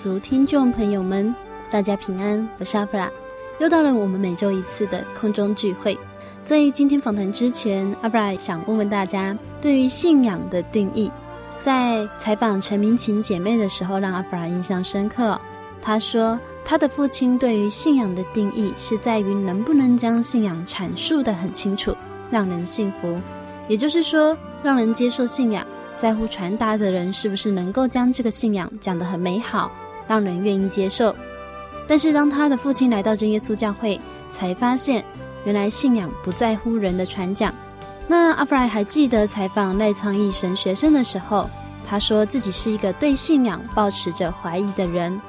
族听众朋友们，大家平安，我是阿弗拉，又到了我们每周一次的空中聚会。在今天访谈之前，阿弗拉想问问大家，对于信仰的定义，在采访陈明琴姐妹的时候，让阿弗拉印象深刻。她说，她的父亲对于信仰的定义是在于能不能将信仰阐述的很清楚，让人信服，也就是说，让人接受信仰。在乎传达的人是不是能够将这个信仰讲得很美好，让人愿意接受。但是当他的父亲来到真耶稣教会，才发现原来信仰不在乎人的传讲。那阿弗莱还记得采访赖仓义神学生的时候，他说自己是一个对信仰抱持着怀疑的人。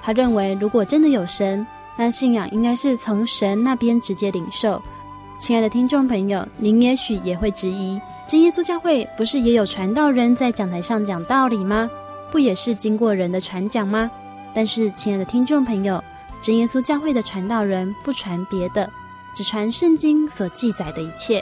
他认为如果真的有神，那信仰应该是从神那边直接领受。亲爱的听众朋友，您也许也会质疑。真耶稣教会不是也有传道人在讲台上讲道理吗？不也是经过人的传讲吗？但是，亲爱的听众朋友，真耶稣教会的传道人不传别的，只传圣经所记载的一切。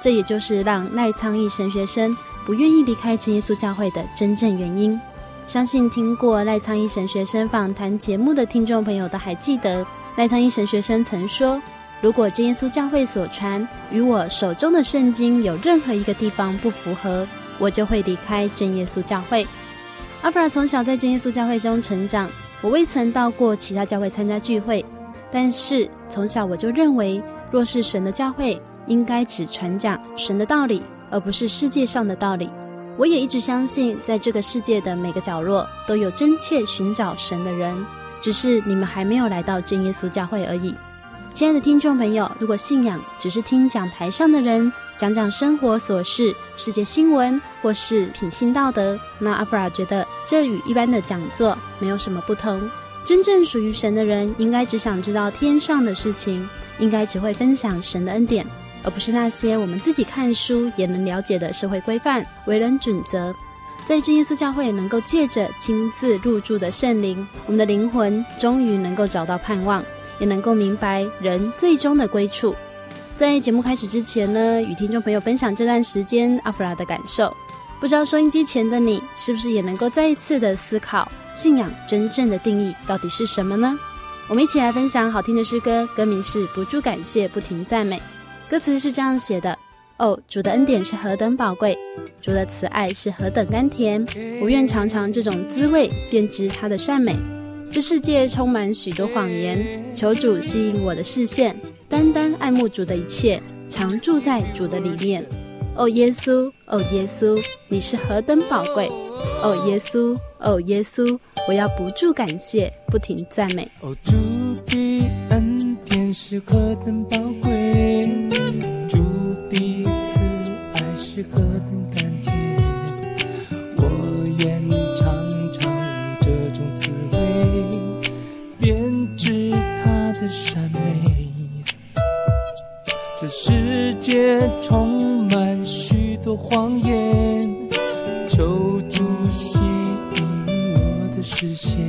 这也就是让赖仓义神学生不愿意离开真耶稣教会的真正原因。相信听过赖仓义神学生访谈节目的听众朋友都还记得，赖仓义神学生曾说。如果真耶稣教会所传与我手中的圣经有任何一个地方不符合，我就会离开真耶稣教会。阿弗拉从小在真耶稣教会中成长，我未曾到过其他教会参加聚会，但是从小我就认为，若是神的教会，应该只传讲神的道理，而不是世界上的道理。我也一直相信，在这个世界的每个角落都有真切寻找神的人，只是你们还没有来到真耶稣教会而已。亲爱的听众朋友，如果信仰只是听讲台上的人讲讲生活琐事、世界新闻或是品性道德，那阿弗拉觉得这与一般的讲座没有什么不同。真正属于神的人，应该只想知道天上的事情，应该只会分享神的恩典，而不是那些我们自己看书也能了解的社会规范、为人准则。在真耶稣教会能够借着亲自入住的圣灵，我们的灵魂终于能够找到盼望。也能够明白人最终的归处。在节目开始之前呢，与听众朋友分享这段时间阿弗拉的感受。不知道收音机前的你，是不是也能够再一次的思考信仰真正的定义到底是什么呢？我们一起来分享好听的诗歌，歌名是《不住感谢，不停赞美》。歌词是这样写的：哦，主的恩典是何等宝贵，主的慈爱是何等甘甜，我愿尝尝这种滋味，便知他的善美。这世界充满许多谎言，求主吸引我的视线，单单爱慕主的一切，常住在主的里面。哦，耶稣，哦，耶稣，你是何等宝贵！哦，耶稣，哦，耶稣，我要不住感谢，不停赞美。哦，主的恩典是何等宝贵，主的慈爱是何等世界充满许多谎言，求主吸引我的视线。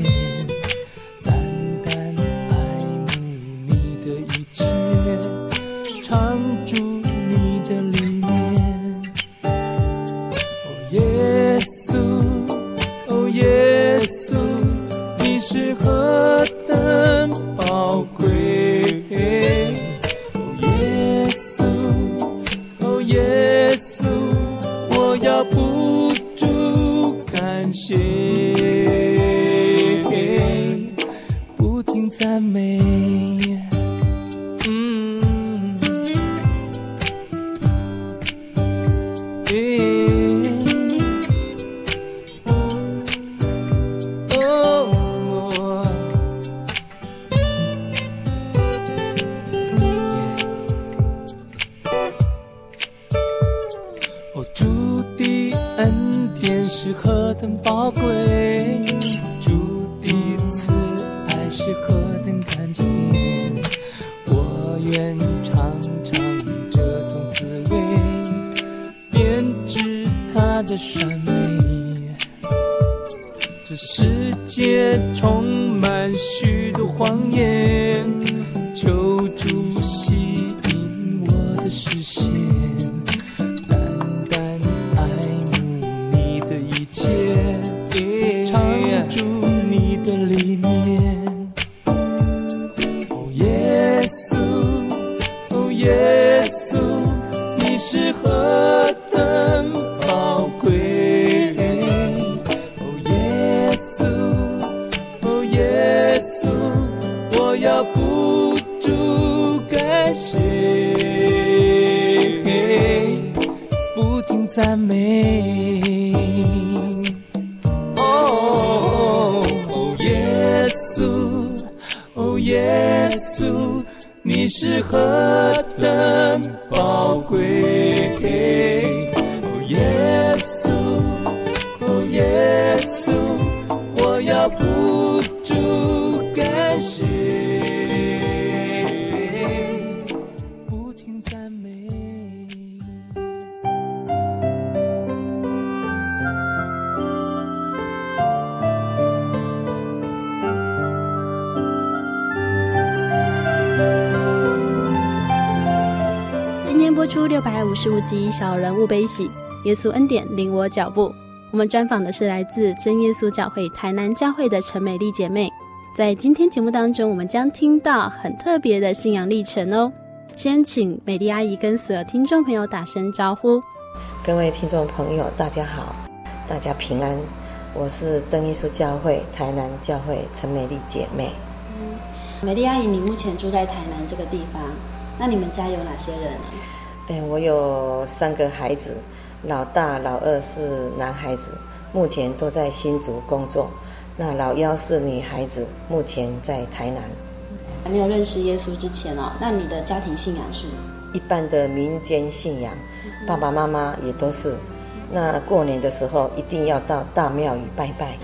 单单爱慕你的一切，常住你的里面。哦，耶稣，哦，耶稣，你是何百五十五集《小人物悲喜》，耶稣恩典领我脚步。我们专访的是来自真耶稣教会台南教会的陈美丽姐妹。在今天节目当中，我们将听到很特别的信仰历程哦。先请美丽阿姨跟所有听众朋友打声招呼。各位听众朋友，大家好，大家平安。我是真耶稣教会台南教会陈美丽姐妹。美丽阿姨，你目前住在台南这个地方，那你们家有哪些人呢？哎，我有三个孩子，老大、老二是男孩子，目前都在新竹工作。那老幺是女孩子，目前在台南。还没有认识耶稣之前哦，那你的家庭信仰是？一般的民间信仰，爸爸妈妈也都是。那过年的时候一定要到大庙宇拜拜，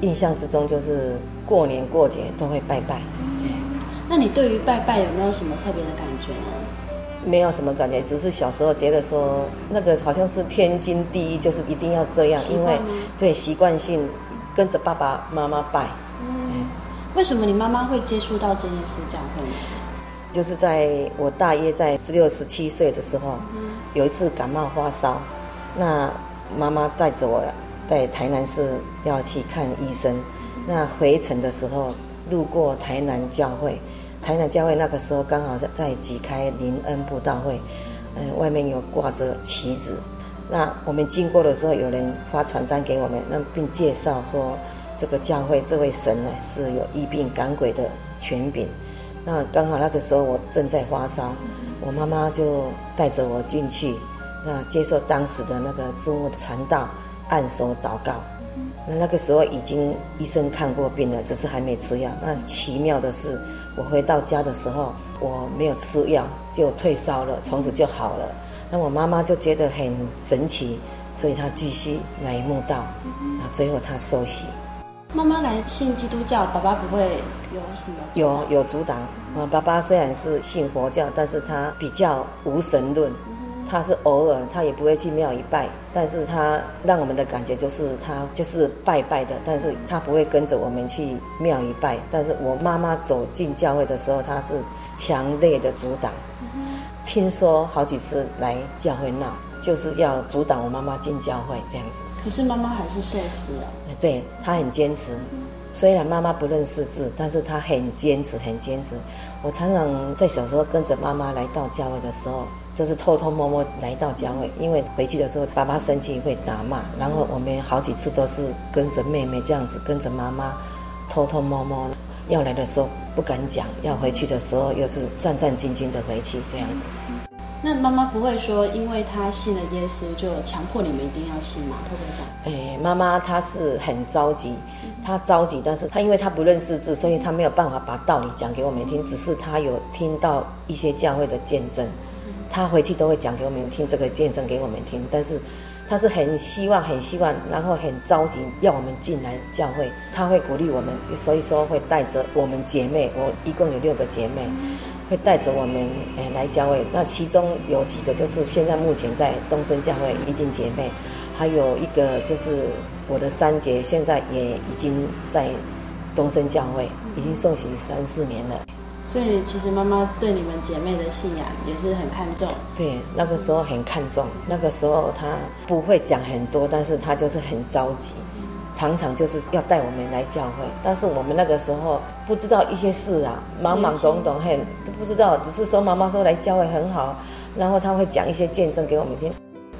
印象之中就是过年过节都会拜拜。那你对于拜拜有没有什么特别的感觉呢？没有什么感觉，只是小时候觉得说那个好像是天经地义，就是一定要这样，因为对习惯性跟着爸爸妈妈拜。嗯，为什么你妈妈会接触到这件事教会？就是在我大约在十六、十七岁的时候，有一次感冒发烧，那妈妈带着我在台南市要去看医生，那回程的时候路过台南教会。台南教会那个时候刚好在在举开灵恩布道会，嗯，外面有挂着旗子。那我们经过的时候，有人发传单给我们，那并介绍说，这个教会这位神呢是有医病赶鬼的权柄。那刚好那个时候我正在发烧，我妈妈就带着我进去，那接受当时的那个职务传道，按手祷告。那那个时候已经医生看过病了，只是还没吃药。那奇妙的是，我回到家的时候，我没有吃药就退烧了，从此就好了。那我妈妈就觉得很神奇，所以她继续来墓道，那最后她受洗。妈妈来信基督教，爸爸不会有什么？有有阻挡。啊，爸爸虽然是信佛教，但是他比较无神论，他是偶尔，他也不会去庙里拜，但是他让我们的感觉就是他就是拜拜的，但是他不会跟着我们去庙里拜。但是我妈妈走进教会的时候，他是强烈的阻挡。听说好几次来教会闹，就是要阻挡我妈妈进教会这样子。可是妈妈还是受洗了。对，他很坚持。虽然妈妈不认识字，但是她很坚持，很坚持。我常常在小时候跟着妈妈来到教会的时候，就是偷偷摸摸来到教会，因为回去的时候爸爸生气会打骂，然后我们好几次都是跟着妹妹这样子，跟着妈妈偷偷摸摸。要来的时候不敢讲，要回去的时候又是战战兢兢的回去这样子。那妈妈不会说，因为她信了耶稣，就强迫你们一定要信吗？会不会这样？哎，妈妈她是很着急，她着急，但是她因为她不认识字，所以她没有办法把道理讲给我们听。只是她有听到一些教会的见证，她回去都会讲给我们听这个见证给我们听。但是他是很希望、很希望，然后很着急要我们进来教会。他会鼓励我们，所以说会带着我们姐妹，我一共有六个姐妹。会带着我们诶来教会，那其中有几个就是现在目前在东升教会已经姐妹，还有一个就是我的三姐，现在也已经在东升教会已经受洗三四年了。所以其实妈妈对你们姐妹的信仰也是很看重。对，那个时候很看重，那个时候她不会讲很多，但是她就是很着急。常常就是要带我们来教会，但是我们那个时候不知道一些事啊，懵懵懂懂，很都不知道，只是说妈妈说来教会很好，然后她会讲一些见证给我们听。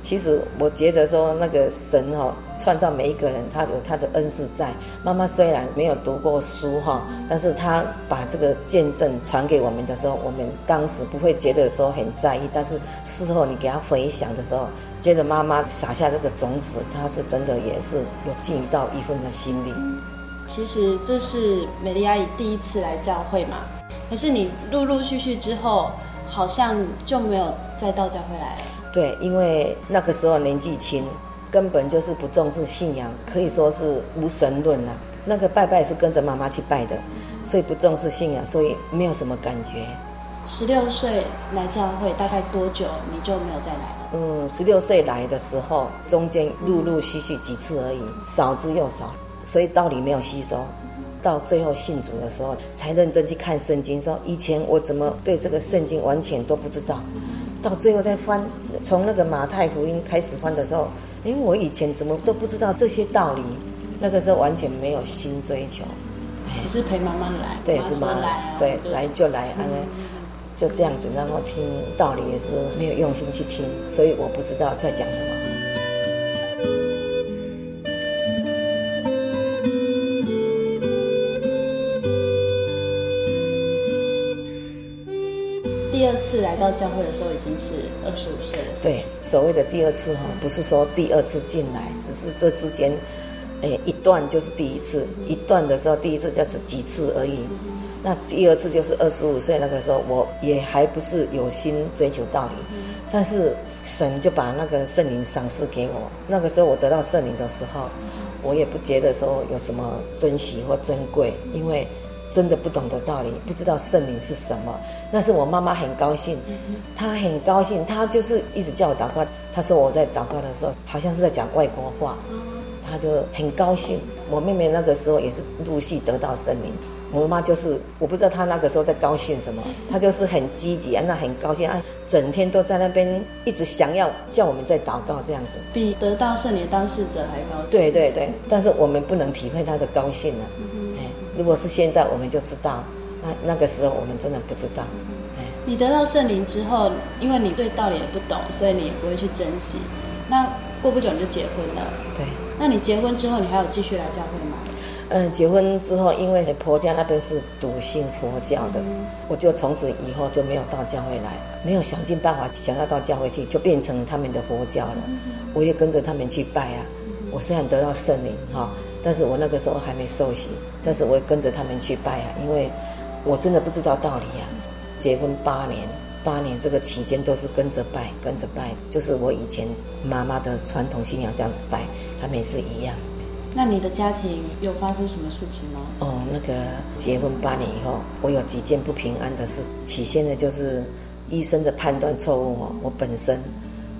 其实我觉得说那个神哈、哦，创造每一个人，他有他的恩赐在。妈妈虽然没有读过书哈，但是她把这个见证传给我们的时候，我们当时不会觉得说很在意，但是事后你给他回想的时候，觉得妈妈撒下这个种子，她是真的也是有尽到一份的心力。其实这是美丽阿姨第一次来教会嘛，可是你陆陆续续之后，好像就没有再到教会来了。对，因为那个时候年纪轻，根本就是不重视信仰，可以说是无神论了。那个拜拜是跟着妈妈去拜的，所以不重视信仰，所以没有什么感觉。十六岁来教会大概多久你就没有再来了？嗯，十六岁来的时候，中间陆陆续续几次而已，少之又少，所以道理没有吸收。到最后信主的时候，才认真去看圣经，说以前我怎么对这个圣经完全都不知道。到最后再翻，从那个马太福音开始翻的时候，因为我以前怎么都不知道这些道理，那个时候完全没有心追求，只是陪妈妈来，对，是妈对，来就来，安安，就这样子，然后听道理也是没有用心去听，所以我不知道在讲什么。教会的时候已经是二十五岁了。对，所谓的第二次哈，不是说第二次进来，只是这之间，哎，一段就是第一次，一段的时候第一次就是几次而已。那第二次就是二十五岁那个时候，我也还不是有心追求道理，但是神就把那个圣灵赏赐给我。那个时候我得到圣灵的时候，我也不觉得说有什么珍惜或珍贵，因为。真的不懂得道理，不知道圣灵是什么。但是我妈妈很高兴，她很高兴，她就是一直叫我祷告。她说我在祷告的时候，好像是在讲外国话，她就很高兴。我妹妹那个时候也是陆续得到圣灵。我妈就是我不知道她那个时候在高兴什么，她就是很积极啊，那很高兴啊，整天都在那边一直想要叫我们在祷告这样子，比得到圣灵当事者还高兴。对对对，但是我们不能体会她的高兴啊。如果是现在，我们就知道，那那个时候我们真的不知道。哎，你得到圣灵之后，因为你对道理也不懂，所以你也不会去珍惜。那过不久你就结婚了。对。那你结婚之后，你还有继续来教会吗？嗯，结婚之后，因为婆家那边是笃信佛教的，嗯、我就从此以后就没有到教会来，没有想尽办法想要到教会去，就变成他们的佛教了。嗯、我也跟着他们去拜啊。嗯、我虽然得到圣灵哈。但是我那个时候还没受洗，但是我也跟着他们去拜啊，因为我真的不知道道理啊。结婚八年，八年这个期间都是跟着拜，跟着拜，就是我以前妈妈的传统信仰这样子拜，他们也是一样。那你的家庭有发生什么事情吗？哦，那个结婚八年以后，我有几件不平安的事。起先呢，就是医生的判断错误哦，我本身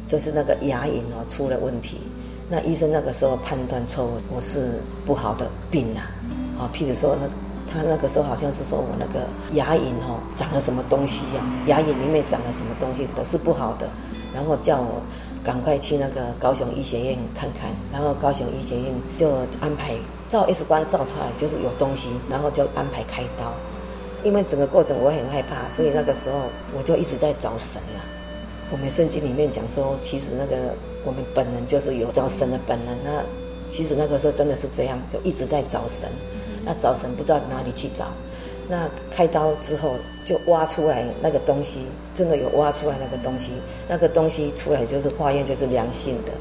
就是那个牙龈哦出了问题。那医生那个时候判断错误，我是不好的病啊，啊，譬如说那他那个时候好像是说我那个牙龈哦长了什么东西呀、牙龈里面长了什么东西都是不好的，然后叫我赶快去那个高雄医学院看看，然后高雄医学院就安排照 X 光照出来就是有东西，然后就安排开刀。因为整个过程我很害怕，所以那个时候我就一直在找神啊。我们圣经里面讲说，其实那个我们本能就是有找神的本能。那其实那个时候真的是这样，就一直在找神。那找神不知道哪里去找。那开刀之后就挖出来那个东西，真的有挖出来那个东西。那个东西出来就是化验就是良性的，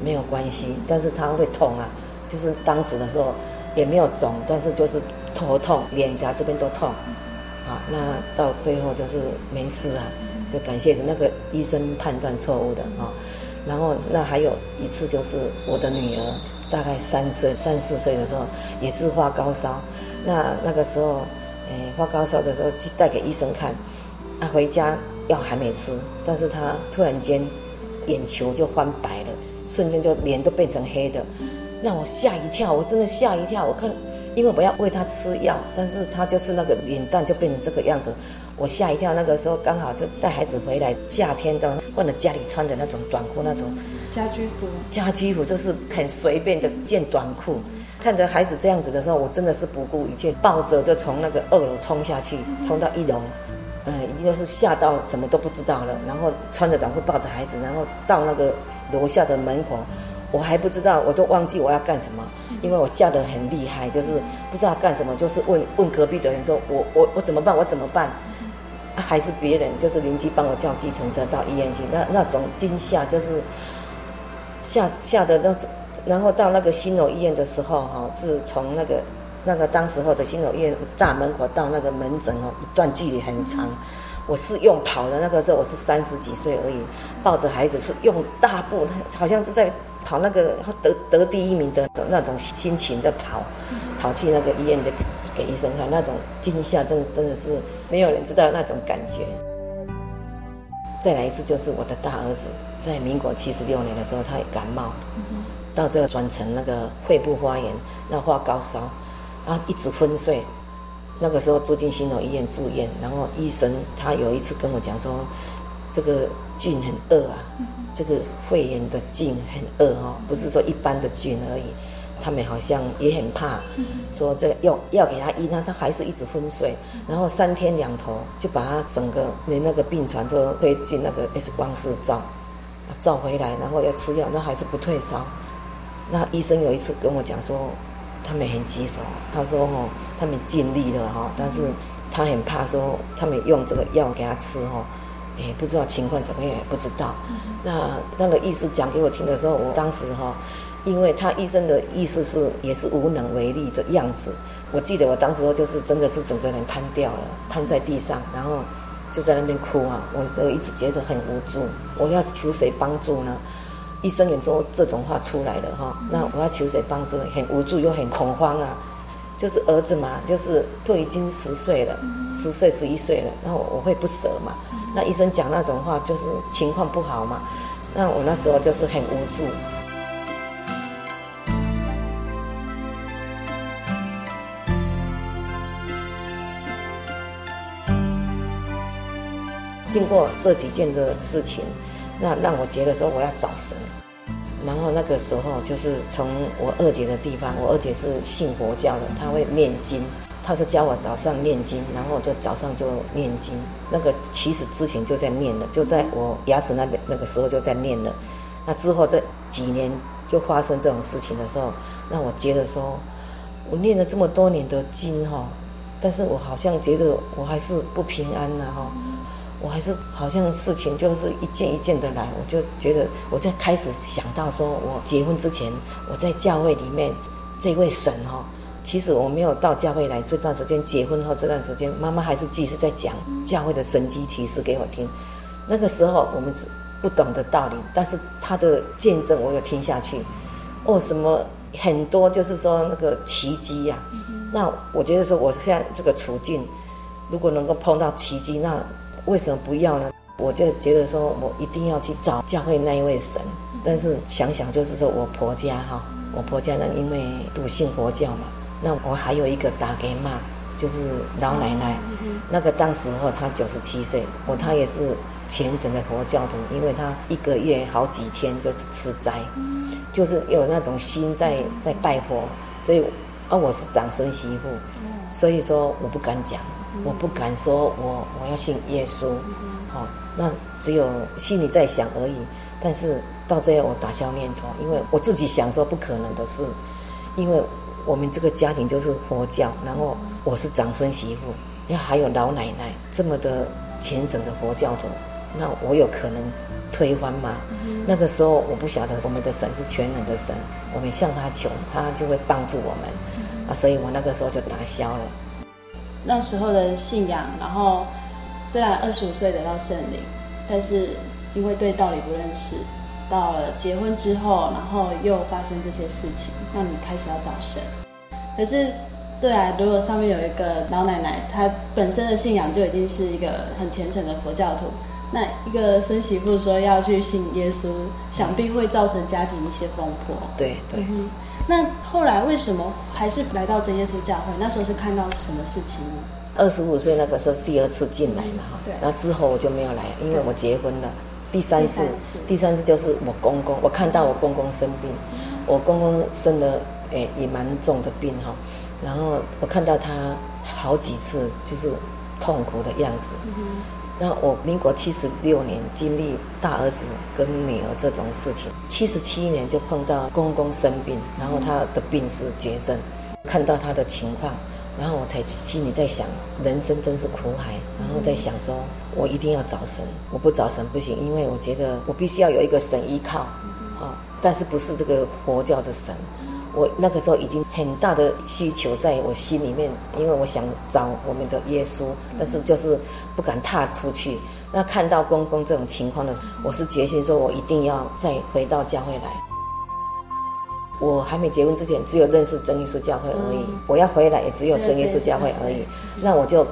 没有关系。但是它会痛啊，就是当时的时候也没有肿，但是就是头痛，脸颊这边都痛。啊，那到最后就是没事啊，就感谢那个医生判断错误的啊。然后那还有一次就是我的女儿大概三岁、三四岁的时候也是发高烧，那那个时候，哎，发高烧的时候去带给医生看，她回家药还没吃，但是她突然间眼球就翻白了，瞬间就脸都变成黑的，让我吓一跳，我真的吓一跳，我看。因为我要喂他吃药，但是他就是那个脸蛋就变成这个样子，我吓一跳。那个时候刚好就带孩子回来，夏天的换了家里穿的那种短裤，那种家居服。家居服就是很随便的件短裤。看着孩子这样子的时候，我真的是不顾一切，抱着就从那个二楼冲下去，冲到一楼，嗯，已经就是吓到什么都不知道了。然后穿着短裤抱着孩子，然后到那个楼下的门口。我还不知道，我都忘记我要干什么，因为我叫得很厉害，就是不知道干什么，就是问问隔壁的人说，我我我怎么办？我怎么办？还是别人就是邻居帮我叫计程车到医院去，那那种惊吓就是吓吓得那，然后到那个新楼医院的时候哈，是从那个那个当时候的新楼医院大门口到那个门诊哦，一段距离很长，我是用跑的，那个时候我是三十几岁而已，抱着孩子是用大步，好像是在。跑那个得得第一名的那种心情在跑，跑去那个医院的给医生看，那种惊吓，真的真的是没有人知道那种感觉。再来一次就是我的大儿子，在民国七十六年的时候，他也感冒，到最后转成那个肺部发炎，那发高烧，啊，一直昏睡。那个时候住进新楼医院住院，然后医生他有一次跟我讲说，这个菌很恶啊。这个肺炎的菌很恶哈，不是说一般的菌而已。他们好像也很怕，说这个药药给他医，那他还是一直昏睡。然后三天两头就把他整个连那个病床都推进那个 X 光室照，照回来，然后要吃药，那还是不退烧。那医生有一次跟我讲说，他们很棘手，他说哦，他们尽力了哈，但是他很怕说他们用这个药给他吃哈。也不知道情况怎么样，也不知道。那那个医师讲给我听的时候，我当时哈，因为他医生的意思是也是无能为力的样子。我记得我当时候就是真的是整个人瘫掉了，瘫在地上，然后就在那边哭啊。我就一直觉得很无助，我要求谁帮助呢？医生也说这种话出来了哈，那我要求谁帮助？很无助又很恐慌啊。就是儿子嘛，就是都已经十岁了，十岁十一岁了，那我我会不舍嘛。那医生讲那种话，就是情况不好嘛。那我那时候就是很无助。经过这几件的事情，那让我觉得说我要找神。然后那个时候就是从我二姐的地方，我二姐是信佛教的，她会念经。她就教我早上念经，然后就早上就念经。那个其实之前就在念了，就在我牙齿那边那个时候就在念了。那之后这几年就发生这种事情的时候，那我觉得说，我念了这么多年的经哈，但是我好像觉得我还是不平安呐哈，我还是好像事情就是一件一件的来，我就觉得我在开始想到说我结婚之前我在教会里面这位神哈。其实我没有到教会来这段时间，结婚后这段时间，妈妈还是继续在讲教会的神迹奇事给我听。那个时候我们只不懂的道理，但是他的见证我有听下去。哦，什么很多就是说那个奇迹呀、那我觉得说我现在这个处境，如果能够碰到奇迹，那为什么不要呢？我就觉得说我一定要去找教会那一位神。但是想想就是说我婆家哈，我婆家呢因为笃信佛教嘛，那我还有一个大姐妈，就是老奶奶，那个当时候她九十七岁，我她也是虔诚的佛教徒，因为她一个月好几天就是吃斋，就是有那种心在在拜佛，所以啊我是长孙媳妇，所以说我不敢讲，我不敢说我我要信耶稣，好，那只有心里在想而已，但是。到最后我打消念头，因为我自己想说不可能的事，因为我们这个家庭就是佛教，然后我是长孙媳妇，要还有老奶奶这么的虔诚的佛教徒，那我有可能推翻吗？嗯、那个时候我不晓得我们的神是全能的神，我们向他求，他就会帮助我们，嗯、啊，所以我那个时候就打消了。那时候的信仰，然后虽然二十五岁得到圣灵，但是因为对道理不认识。到了结婚之后，然后又发生这些事情，让你开始要找神。可是，对啊，如果上面有一个老奶奶，她本身的信仰就已经是一个很虔诚的佛教徒，那一个孙媳妇说要去信耶稣，想必会造成家庭一些风波。对对、嗯。那后来为什么还是来到真耶稣教会？那时候是看到什么事情呢？二十五岁那个时候第二次进来嘛，哈。然后之后我就没有来，因为我结婚了。第三次，第三次就是我公公，我看到我公公生病，我公公生了诶也蛮重的病哈，然后我看到他好几次就是痛苦的样子，那我民国七十六年经历大儿子跟女儿这种事情，七十七年就碰到公公生病，然后他的病是绝症，看到他的情况。然后我才心里在想，人生真是苦海。然后在想说，我一定要找神，我不找神不行，因为我觉得我必须要有一个神依靠，啊，但是不是这个佛教的神。我那个时候已经很大的需求在我心里面，因为我想找我们的耶稣，但是就是不敢踏出去。那看到公公这种情况的时候，我是决心说我一定要再回到教会来。我还没结婚之前，只有认识真耶稣教会而已。我要回来，也只有真耶稣教会而已。那我就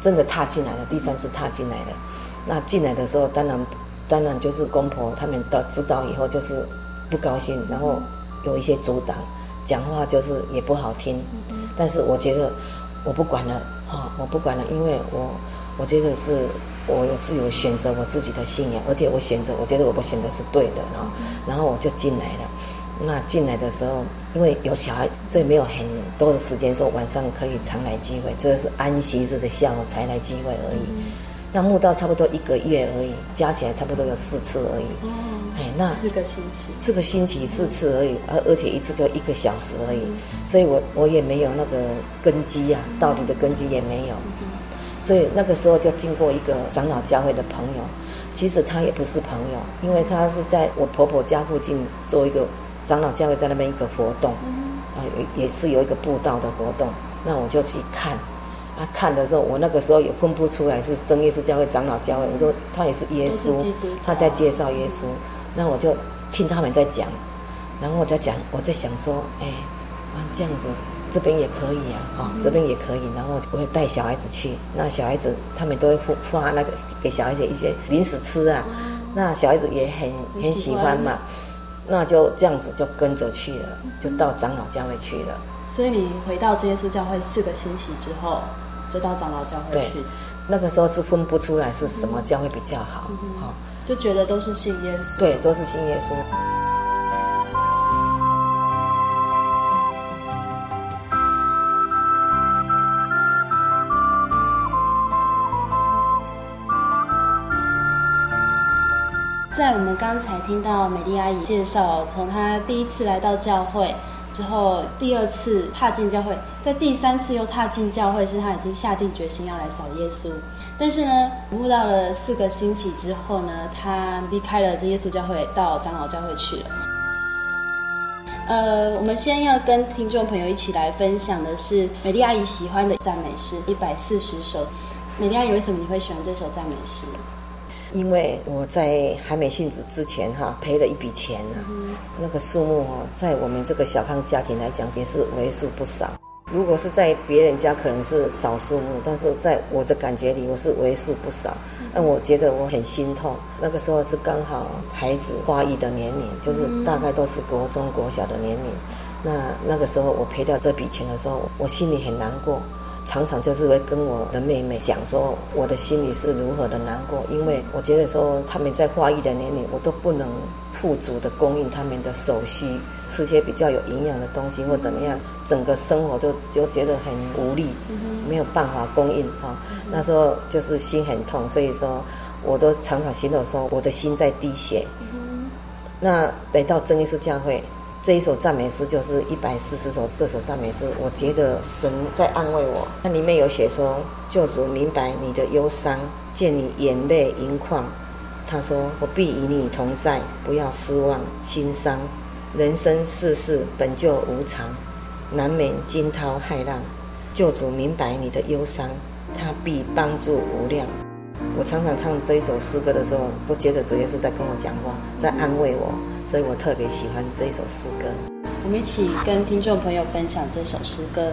真的踏进来了，第三次踏进来了。那进来的时候，当然，当然就是公婆他们到知道以后，就是不高兴，然后有一些阻挡，讲话就是也不好听。但是我觉得我不管了，哈，我不管了，因为我我觉得是我有自由选择我自己的信仰，而且我选择，我觉得我不选择是对的，然后然后我就进来了。那进来的时候，因为有小孩，所以没有很多的时间说晚上可以常来聚会，这个是安息日的下午才来聚会而已。嗯、那慕道差不多一个月而已，加起来差不多有四次而已。哦，哎，那四个星期，四个星期四次而已，而而且一次就一个小时而已。嗯、所以我我也没有那个根基啊，道理的根基也没有。嗯、所以那个时候就经过一个长老教会的朋友，其实他也不是朋友，因为他是在我婆婆家附近做一个。长老教会在那边一个活动，啊，也是有一个布道的活动，那我就去看，啊，看的时候，我那个时候也分不出来是真耶稣教会、长老教会，我说他也是耶稣，他在介绍耶稣，那我就听他们在讲，然后我在讲，我在想说，哎，啊，这样子这边也可以啊，啊，这边也可以，然后我会带小孩子去，那小孩子他们都会发那个给小孩子一些零食吃啊，那小孩子也很很喜欢嘛。那就这样子就跟着去了，就到长老教会去了。所以你回到真耶稣教会四个星期之后，就到长老教会去。对，那个时候是分不出来是什么教会比较好，好、嗯哦，就觉得都是信耶稣。对，都是信耶稣。在我们刚才听到美丽阿姨介绍，从她第一次来到教会之后，第二次踏进教会，在第三次又踏进教会，是她已经下定决心要来找耶稣。但是呢，服务到了四个星期之后呢，她离开了这耶稣教会，到长老教会去了。呃，我们先要跟听众朋友一起来分享的是美丽阿姨喜欢的赞美诗一百四十首。美丽阿姨，为什么你会喜欢这首赞美诗？因为我在还没信主之前哈，赔了一笔钱啊，嗯、那个数目哦，在我们这个小康家庭来讲也是为数不少。如果是在别人家可能是少数目，但是在我的感觉里，我是为数不少。那我觉得我很心痛。那个时候是刚好孩子发育的年龄，就是大概都是国中国小的年龄。那那个时候我赔掉这笔钱的时候，我心里很难过。常常就是会跟我的妹妹讲说，我的心里是如何的难过，因为我觉得说他们在发育的年龄，我都不能富足的供应他们的所需，吃些比较有营养的东西或怎么样，整个生活都就觉得很无力，没有办法供应哈。那时候就是心很痛，所以说我都常常心里说我的心在滴血。那来到真耶稣教会。这一首赞美诗就是一百四十首，这首赞美诗，我觉得神在安慰我。它里面有写说，救主明白你的忧伤，见你眼泪盈眶。他说：“我必与你同在，不要失望心伤。人生世事本就无常，难免惊涛骇浪。救主明白你的忧伤，他必帮助无量。”我常常唱这一首诗歌的时候，都觉得主耶稣在跟我讲话，在安慰我。所以我特别喜欢这首诗歌。我们一起跟听众朋友分享这首诗歌。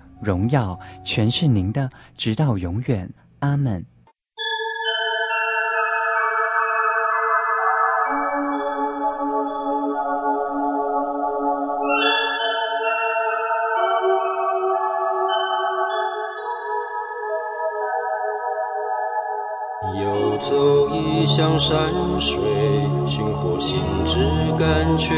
荣耀，全是您的，直到永远。阿门。游走异乡山水，寻获心之甘泉，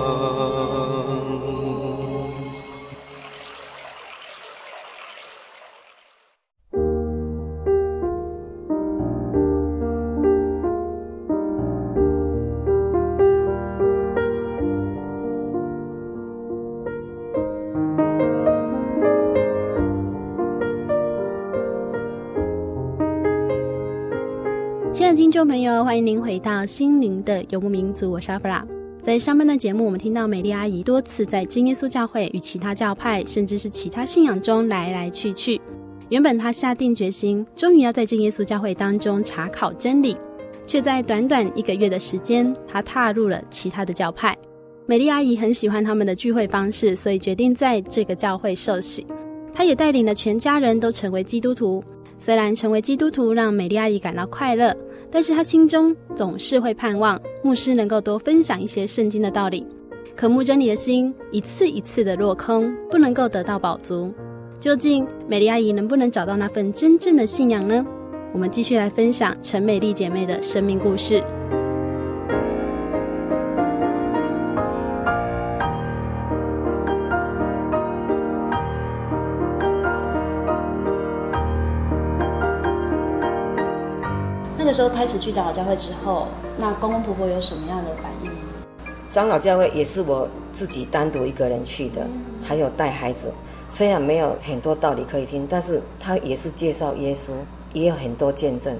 心灵的游牧民族，我是阿弗拉。在上半段节目，我们听到美丽阿姨多次在真耶稣教会与其他教派，甚至是其他信仰中来来去去。原本她下定决心，终于要在真耶稣教会当中查考真理，却在短短一个月的时间，她踏入了其他的教派。美丽阿姨很喜欢他们的聚会方式，所以决定在这个教会受洗。她也带领了全家人都成为基督徒。虽然成为基督徒让美丽阿姨感到快乐，但是她心中总是会盼望牧师能够多分享一些圣经的道理。可慕真理的心一次一次的落空，不能够得到宝足。究竟美丽阿姨能不能找到那份真正的信仰呢？我们继续来分享陈美丽姐妹的生命故事。那时候开始去长老教会之后，那公公婆婆有什么样的反应？长老教会也是我自己单独一个人去的，还有带孩子。虽然没有很多道理可以听，但是他也是介绍耶稣，也有很多见证。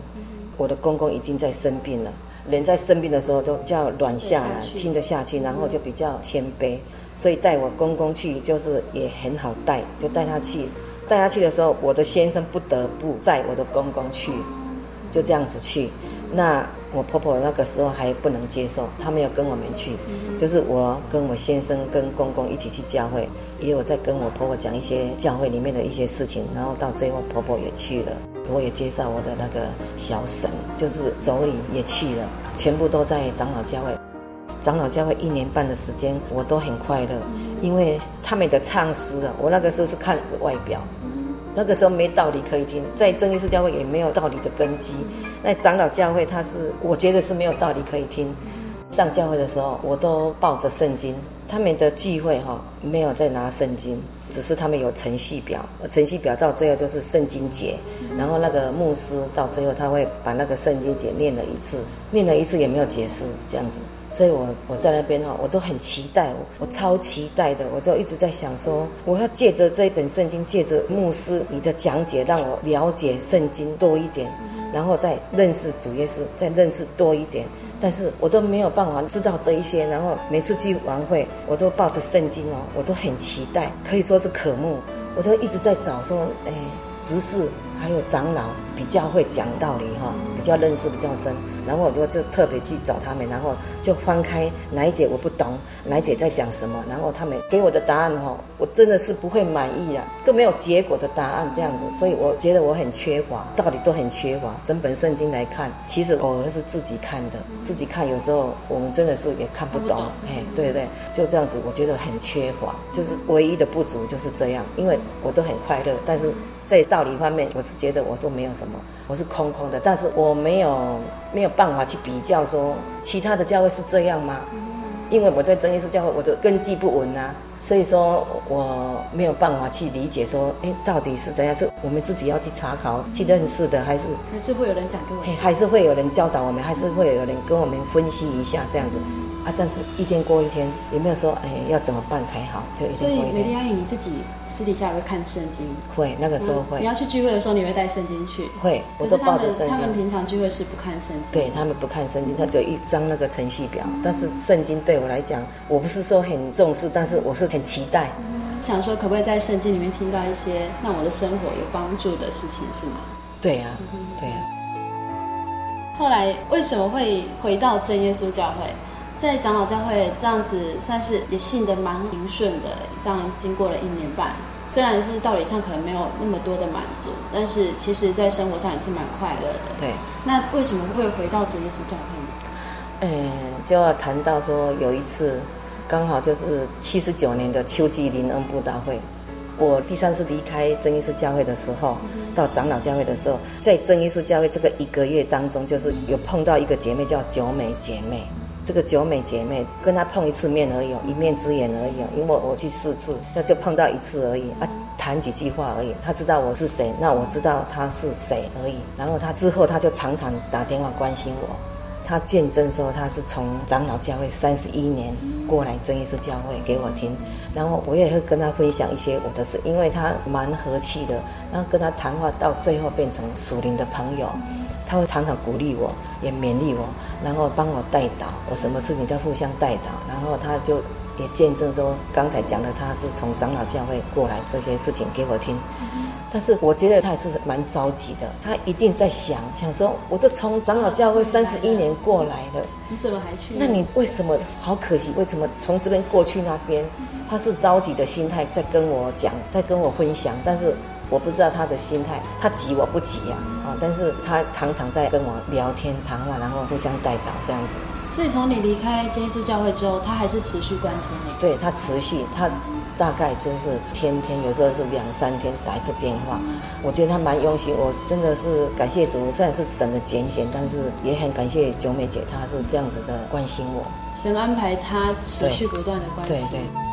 我的公公已经在生病了，人在生病的时候都比较软下来，听得下去，然后就比较谦卑。所以带我公公去就是也很好带，就带他去。带他去的时候，我的先生不得不载我的公公去。就这样子去，那我婆婆那个时候还不能接受，她没有跟我们去，就是我跟我先生跟公公一起去教会，也有在跟我婆婆讲一些教会里面的一些事情，然后到最后婆婆也去了，我也介绍我的那个小婶，就是妯娌也去了，全部都在长老教会，长老教会一年半的时间，我都很快乐，因为他们的唱诗啊，我那个时候是看外表。那个时候没道理可以听，在真耶稣教会也没有道理的根基。那长老教会，他是我觉得是没有道理可以听。上教会的时候，我都抱着圣经。他们的聚会哈，没有在拿圣经，只是他们有程序表。程序表到最后就是圣经节，然后那个牧师到最后他会把那个圣经节念了一次，念了一次也没有解释，这样子。所以我我在那边哈，我都很期待，我，我超期待的，我就一直在想说，我要借着这一本圣经，借着牧师你的讲解，让我了解圣经多一点，然后再认识主耶稣，再认识多一点。但是我都没有办法知道这一些，然后每次去完会，我都抱着圣经哦，我都很期待，可以说是渴慕，我都一直在找说，哎，执事。还有长老比较会讲道理哈，比较认识比较深，然后我就就特别去找他们，然后就翻开哪一节我不懂，哪一节在讲什么，然后他们给我的答案哈，我真的是不会满意啊，都没有结果的答案这样子，所以我觉得我很缺乏，道理都很缺乏。整本圣经来看，其实偶尔是自己看的，自己看有时候我们真的是也看不懂，哎，对对，就这样子，我觉得很缺乏，就是唯一的不足就是这样，因为我都很快乐，但是。在道理方面，我是觉得我都没有什么，我是空空的。但是我没有没有办法去比较说其他的教会是这样吗？因为我在真耶稣教会，我的根基不稳啊，所以说我没有办法去理解说，哎，到底是怎样？是我们自己要去查考、去认识的，还是还是会有人讲给我？还是会有人教导我们，还是会有人跟我们分析一下这样子。啊，但是一天过一天，也没有说哎要怎么办才好，就一天过一天。所以美丽阿姨你自己私底下也会看圣经？会，那个时候会。嗯、你要去聚会的时候，你会带圣经去？会，我都抱着圣经。他们平常聚会是不看圣经？对，他们不看圣经，他就一张那个程序表。嗯、但是圣经对我来讲，我不是说很重视，但是我是很期待。嗯、想说可不可以在圣经里面听到一些让我的生活有帮助的事情，是吗？对呀、对呀、啊。后来为什么会回到真耶稣教会？在长老教会这样子，算是也信得蛮平顺的。这样经过了一年半，虽然是道理上可能没有那么多的满足，但是其实在生活上也是蛮快乐的。对。那为什么会回到真耶稣教会呢？嗯，就要谈到说有一次，刚好就是七十九年的秋季灵恩布道会，我第三次离开真耶稣教会的时候，到长老教会的时候，在真耶稣教会这个一个月当中，就是有碰到一个姐妹叫九美姐妹。这个九美姐妹跟她碰一次面而已，一面之缘而已。因为我去四次，那就碰到一次而已啊，谈几句话而已。她知道我是谁，那我知道她是谁而已。然后她之后，她就常常打电话关心我。她见证说她是从长老教会三十一年过来真耶稣教会给我听，然后我也会跟她分享一些我的事，因为她蛮和气的。然后跟她谈话到最后变成属灵的朋友。他会常常鼓励我，也勉励我，然后帮我带导，我什么事情就互相带导。然后他就也见证说，刚才讲的他是从长老教会过来，这些事情给我听。但是我觉得他也是蛮着急的，他一定在想，想说，我都从长老教会三十一年过来了，你怎么还去？那你为什么好可惜？为什么从这边过去那边？他是着急的心态在跟我讲，在跟我分享，但是。我不知道他的心态，他急我不急呀，啊，但是他常常在跟我聊天谈话，然后互相带导这样子。所以从你离开这一次教会之后，他还是持续关心你。对，他持续，他大概就是天天，有时候是两三天打一次电话。我觉得他蛮用心，我真的是感谢主，虽然是神的拣选，但是也很感谢九美姐，她是这样子的关心我。神安排他持续不断的关心。对对。对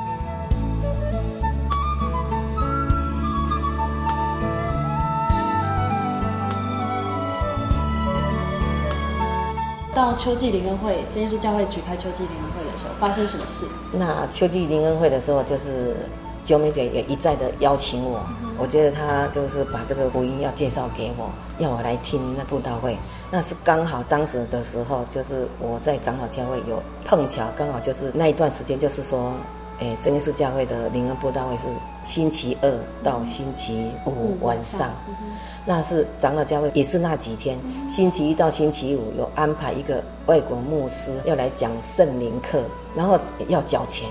到秋季灵恩会，今天是教会举开秋季灵恩会的时候，发生什么事？那秋季灵恩会的时候，就是九美姐也一再的邀请我。我觉得她就是把这个福音要介绍给我，要我来听那布道会。那是刚好当时的时候，就是我在长老教会有碰巧，刚好就是那一段时间，就是说，诶，真耶稣教会的灵恩布道会是星期二到星期五晚上。嗯嗯那是长老教会，也是那几天，星期一到星期五有安排一个外国牧师要来讲圣灵课，然后要缴钱，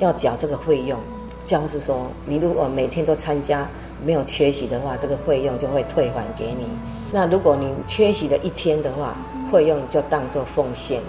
要缴这个费用。教士说，你如果每天都参加，没有缺席的话，这个费用就会退还给你。那如果你缺席了一天的话，费用就当做奉献。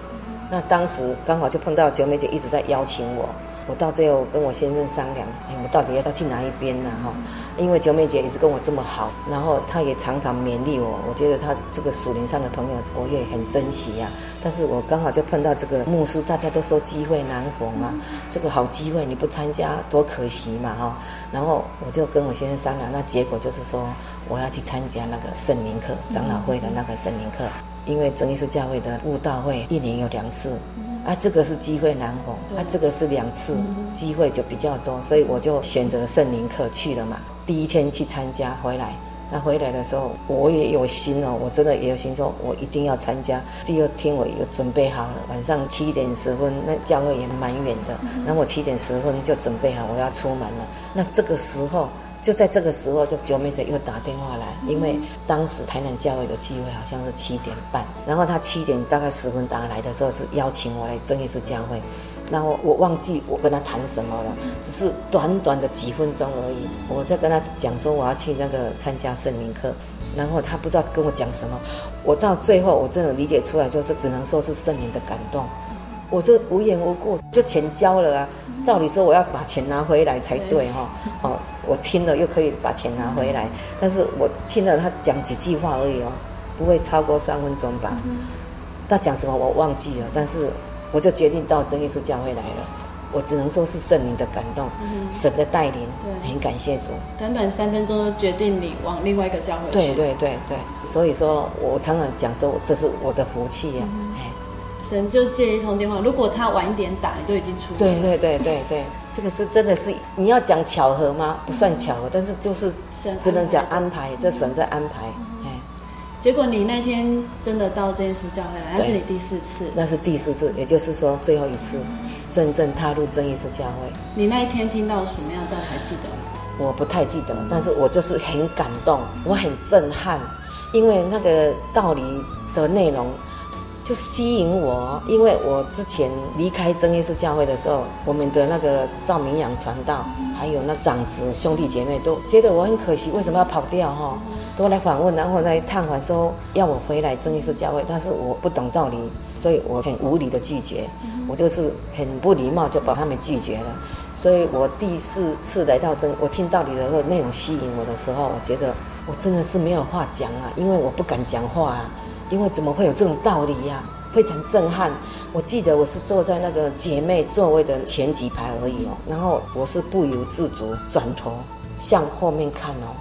那当时刚好就碰到九美姐一直在邀请我。我到最后跟我先生商量，哎，我到底要要去哪一边呢？哈，因为九美姐一直跟我这么好，然后她也常常勉励我，我觉得她这个属灵上的朋友，我也很珍惜呀、啊。但是我刚好就碰到这个牧师，大家都说机会难逢啊，这个好机会你不参加多可惜嘛，哈。然后我就跟我先生商量，那结果就是说我要去参加那个圣灵课，长老会的那个圣灵课，因为真耶稣教会的布道会一年有两次。啊，这个是机会难逢，啊，这个是两次，机会就比较多，所以我就选择圣灵课去了嘛。第一天去参加，回来，那回来的时候我也有心哦，我真的也有心说，我一定要参加。第二天我也准备好了，晚上七点十分，那教会也蛮远的，然后我七点十分就准备好我要出门了。那这个时候。就在这个时候，就九妹姐又打电话来，因为当时台南教会有机会，好像是七点半，然后他七点大概十分打来的时候是邀请我来真耶稣教会，然后我忘记我跟他谈什么了，只是短短的几分钟而已。我在跟他讲说我要去那个参加圣灵课，然后他不知道跟我讲什么，我到最后我真的理解出来，就是只能说是圣灵的感动。我这无缘无故就钱交了啊，照理说我要把钱拿回来才对哈，哦，我听了又可以把钱拿回来，但是我听了他讲几句话而已哦，不会超过三分钟吧。他讲什么我忘记了，但是我就决定到真耶稣教会来了。我只能说是圣灵的感动，嗯、神的带领，很感谢主。短短三分钟就决定你往另外一个教会去。对对对对，所以说我常常讲说，这是我的福气呀、啊嗯。神就接一通电话，如果他晚一点打，你就已经出来。对对对对对，这个是真的是你要讲巧合吗？不算巧合，嗯、但是就是只能讲安排，这神在安排。嗯结果你那天真的到真耶稣教会来，那是你第四次。那是第四次，也就是说最后一次，真正踏入真耶稣教会。你那一天听到什么样的？还记得吗？我不太记得，但是我就是很感动，我很震撼，因为那个道理的内容。就吸引我，因为我之前离开真耶稣教会的时候，我们的那个赵明阳传道，还有那长子兄弟姐妹都觉得我很可惜，为什么要跑掉哈？都来访问，然后来探访，说要我回来真耶稣教会，但是我不懂道理，所以我很无理的拒绝，我就是很不礼貌就把他们拒绝了。所以我第四次来到真，我听道理的时候，内容吸引我的时候，我觉得我真的是没有话讲啊，因为我不敢讲话啊。因为怎么会有这种道理呀、非常震撼。我记得我是坐在那个姐妹座位的前几排而已哦，然后我是不由自主转头向后面看哦，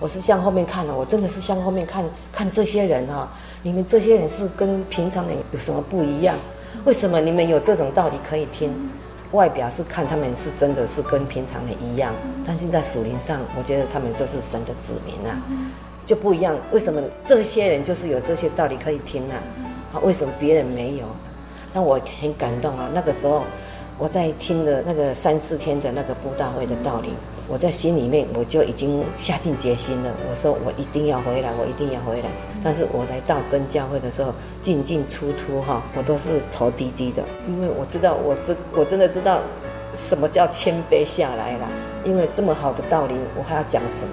我是向后面看哦，我真的是向后面看看这些人哈、哦，你们这些人是跟平常人有什么不一样？为什么你们有这种道理可以听？外表是看他们是真的是跟平常人一样，但是在属灵上，我觉得他们就是神的子民啊。就不一样，为什么这些人就是有这些道理可以听呢？啊，为什么别人没有？但我很感动啊！那个时候我在听的那个三四天的那个布道会的道理，我在心里面我就已经下定决心了。我说我一定要回来，我一定要回来。但是我来到真教会的时候，进进出出哈，我都是头低低的，因为我知道我真我真的知道什么叫谦卑下来了。因为这么好的道理，我还要讲什么？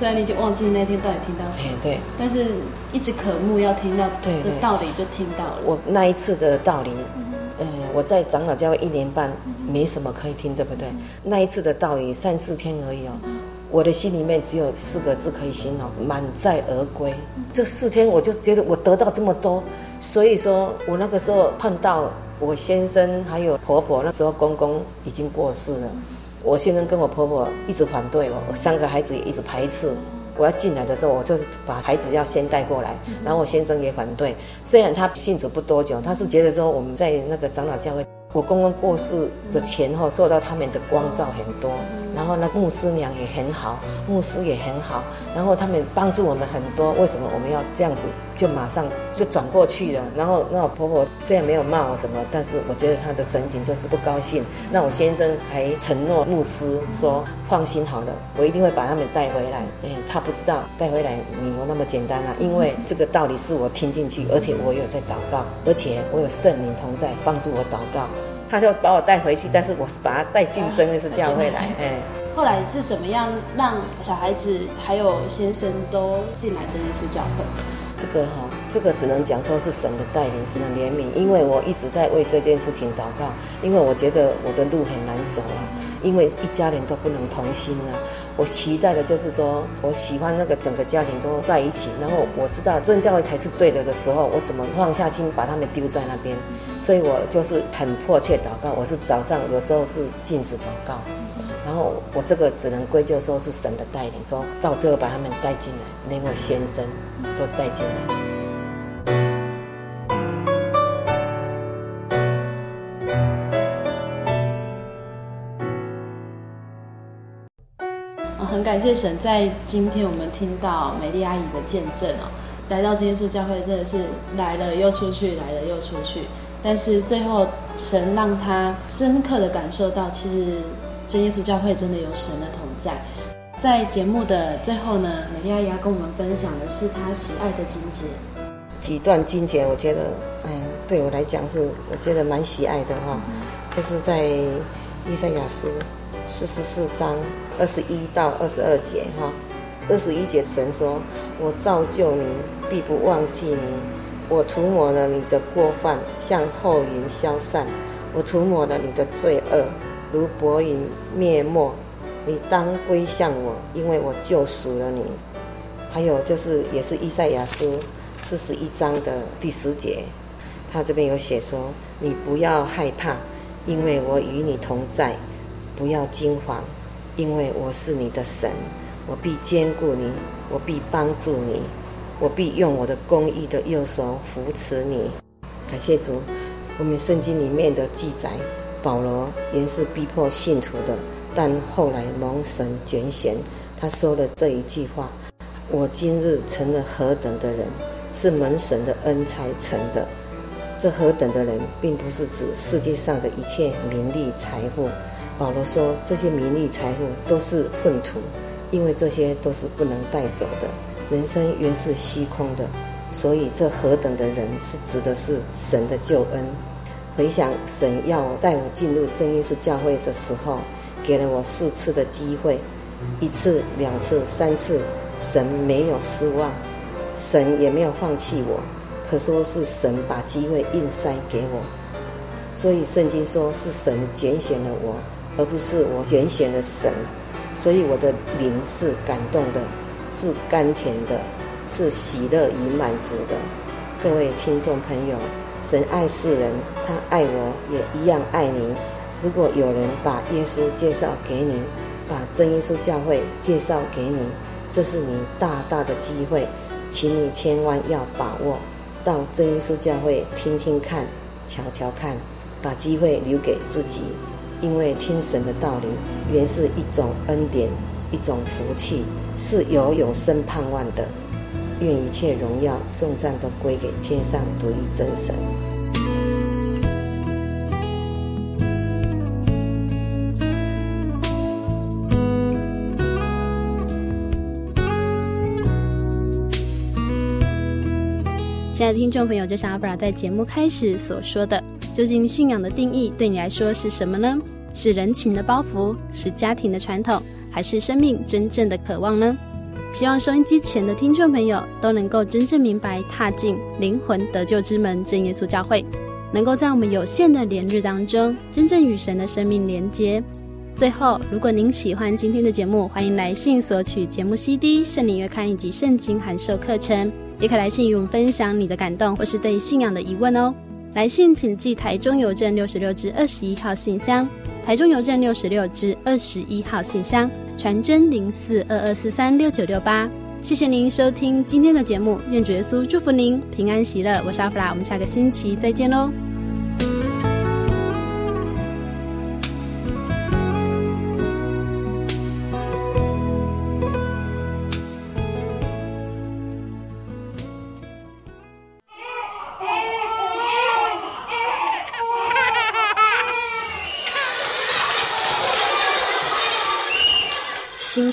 虽然你已经忘记那天到底听到什么，对，但是一直渴慕要听到对的道理就听到了。我那一次的道理，呃，我在长老教会一年半，没什么可以听，对不对？那一次的道理三四天而已哦，我的心里面只有四个字可以形容：满载而归。这四天我就觉得我得到这么多，所以说我那个时候碰到我先生还有婆婆，那时候公公已经过世了。我先生跟我婆婆一直反对我，我三个孩子也一直排斥。我要进来的时候，我就把孩子要先带过来，然后我先生也反对。虽然他信主不多久，他是觉得说我们在那个长老教会。我公公过世的前后，受到他们的光照很多，然后那牧师娘也很好，牧师也很好，然后他们帮助我们很多。为什么我们要这样子？就马上就转过去了。然后那我婆婆虽然没有骂我什么，但是我觉得她的神情就是不高兴。那我先生还承诺牧师说：“放心好了，我一定会把他们带回来。”哎，他不知道带回来你有那么简单啊，因为这个道理是我听进去，而且我有在祷告，而且我有圣灵同在帮助我祷告。他就把我带回去，但是我是把他带进真耶稣教会来。哎，后来是怎么样让小孩子还有先生都进来真耶稣教会？这个哈，这个只能讲说是神的带领，神的怜悯。因为我一直在为这件事情祷告，因为我觉得我的路很难走啊，因为一家人都不能同心啊。我期待的就是说，我喜欢那个整个家庭都在一起，然后我知道正教会才是对的的时候，我怎么放下心把他们丢在那边？所以我就是很迫切祷告。我是早上有时候是禁止祷告，然后我这个只能归咎说是神的带领，说到最后把他们带进来，连我先生都带进来。很感谢神，在今天我们听到美丽阿姨的见证哦，来到真耶稣教会真的是来了又出去，来了又出去，但是最后神让他深刻的感受到，其实真耶稣教会真的有神的同在。在节目的最后呢，美丽阿姨要跟我们分享的是她喜爱的经节，几段经节，我觉得，哎，对我来讲是我觉得蛮喜爱的哈、哦，就是在伊赛亚书。四十四章二十一到二十二节，哈，二十一节神说：“我造就你，必不忘记你；我涂抹了你的过犯，像后云消散；我涂抹了你的罪恶，如薄云灭没。你当归向我，因为我救赎了你。”还有就是，也是以赛亚书四十一章的第十节，他这边有写说：“你不要害怕，因为我与你同在；不要惊慌，因为我是你的神，我必坚固你，我必帮助你，我必用我的公义的右手扶持你。感谢主，我们圣经里面的记载，保罗原是逼迫信徒的，但后来蒙神拣选，他说了这一句话：“我今日成了何等的人，是蒙神的恩才成的。”这何等的人，并不是指世界上的一切名利财富。保罗说，这些名利财富都是粪土，因为这些都是不能带走的。人生原是虚空的，所以这何等的人，是指的是神的救恩。回想神要带我进入真耶稣教会的时候，给了我四次的机会，一次、两次、三次，神没有失望，神也没有放弃我。可说是神把机会硬塞给我，所以圣经说是神拣选了我，而不是我拣选了神。所以我的灵是感动的，是甘甜的，是喜乐与满足的。各位听众朋友，神爱世人，他爱我也一样爱你。如果有人把耶稣介绍给你，把真耶稣教会介绍给你，这是你大大的机会，请你千万要把握。到真耶稣教会听听看，瞧瞧看，把机会留给自己，因为听神的道理原是一种恩典，一种福气，是有永生盼望的。愿一切荣耀颂赞都归给天上独一真神。亲爱的听众朋友，就像阿布拉在节目开始所说的，究竟信仰的定义对你来说是什么呢？是人情的包袱，是家庭的传统，还是生命真正的渴望呢？希望收音机前的听众朋友都能够真正明白，踏进灵魂得救之门——正耶稣教会，能够在我们有限的连日当中，真正与神的生命连接。最后，如果您喜欢今天的节目，欢迎来信索取节目 CD、圣灵月刊以及圣经函授课程。也可来信与我们分享你的感动，或是对信仰的疑问哦。来信请寄台中邮政六十六支二十一号信箱，台中邮政六十六支二十一号信箱，传真零四二二四三六九六八。谢谢您收听今天的节目，愿主耶稣祝福您平安喜乐。我是阿弗拉，我们下个星期再见喽。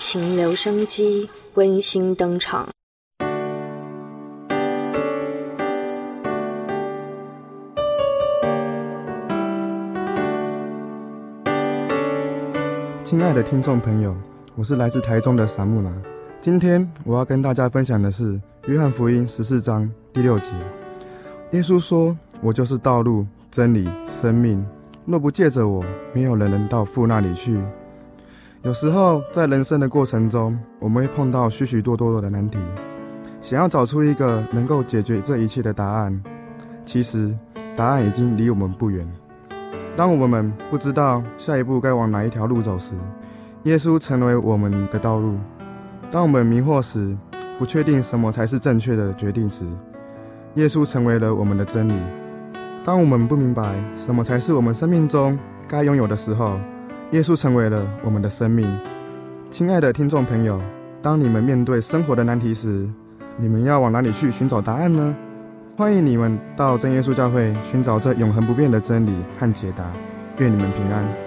情留声机温馨登场。亲爱的听众朋友，我是来自台中的撒木兰。今天我要跟大家分享的是《约翰福音》十四章第六节。耶稣说：“我就是道路、真理、生命。若不借着我，没有人能到父那里去。”有时候，在人生的过程中，我们会碰到许许多多的难题，想要找出一个能够解决这一切的答案。其实，答案已经离我们不远。当我们不知道下一步该往哪一条路走时，耶稣成为我们的道路；当我们迷惑时，不确定什么才是正确的决定时，耶稣成为了我们的真理；当我们不明白什么才是我们生命中该拥有的时候，耶稣成为了我们的生命。亲爱的听众朋友，当你们面对生活的难题时，你们要往哪里去寻找答案呢？欢迎你们到真耶稣教会寻找这永恒不变的真理和解答。愿你们平安。